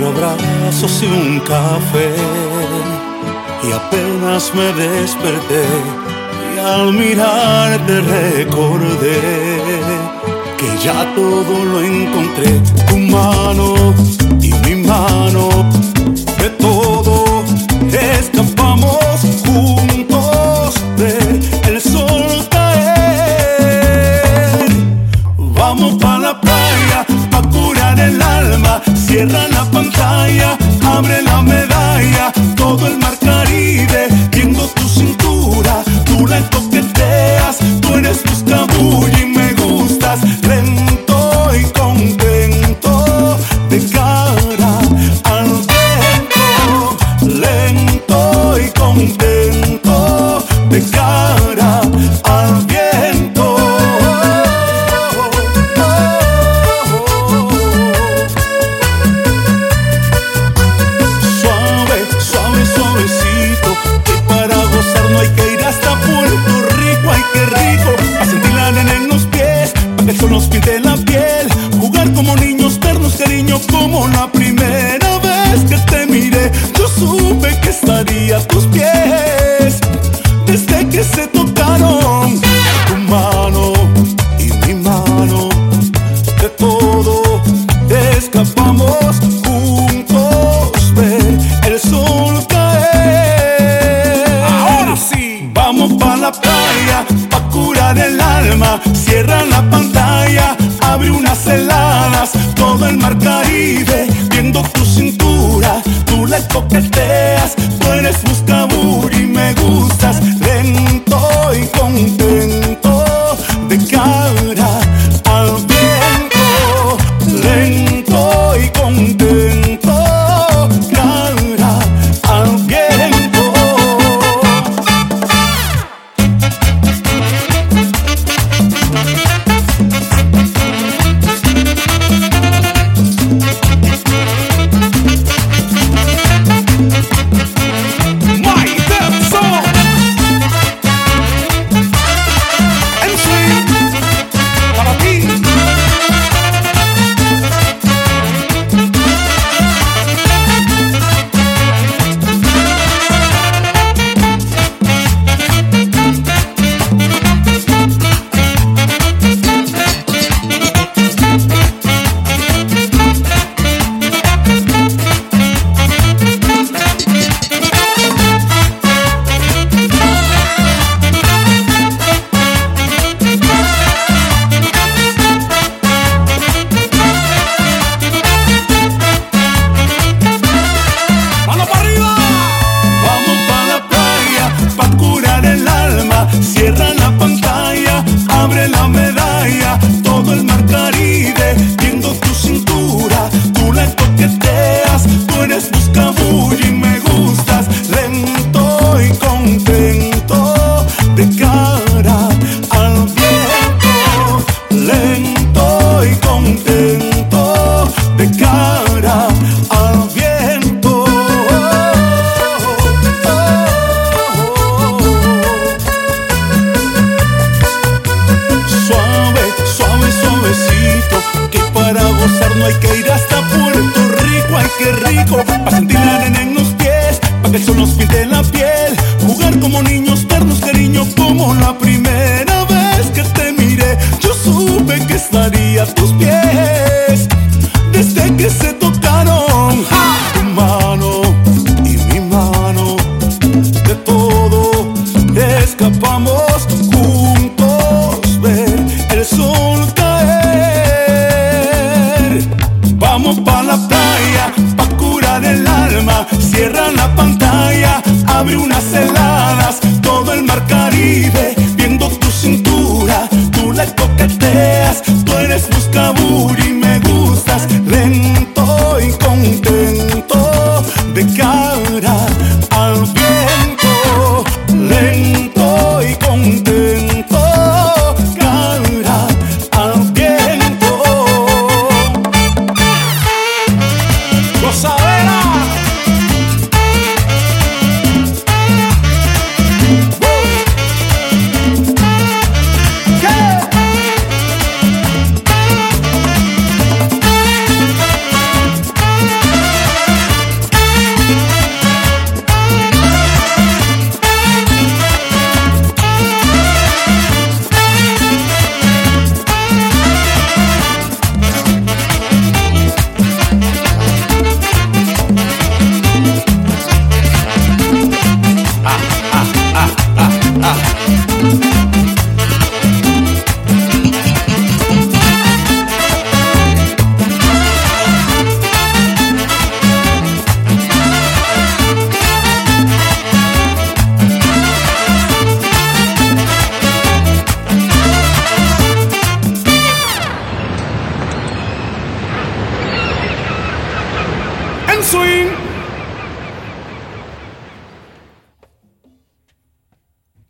cuatro abrazos y un café. Y apenas me desperté y al mirarte recordé que ya todo lo encontré. Tu mano Cierra la pantalla, abre la medalla, todo el mar nos pinte la piel, jugar como niños, darnos cariño como la primera vez que te miré. Yo supe que estaría a tus pies desde que se tocó. viendo tu cintura. Tú la coqueteas, tú eres buscabur y me gustas. que el sol nos pinte la piel. Jugar como niños, darnos cariño como la primera vez que te miré. Yo supe que estaría a tus pies desde que se Rosa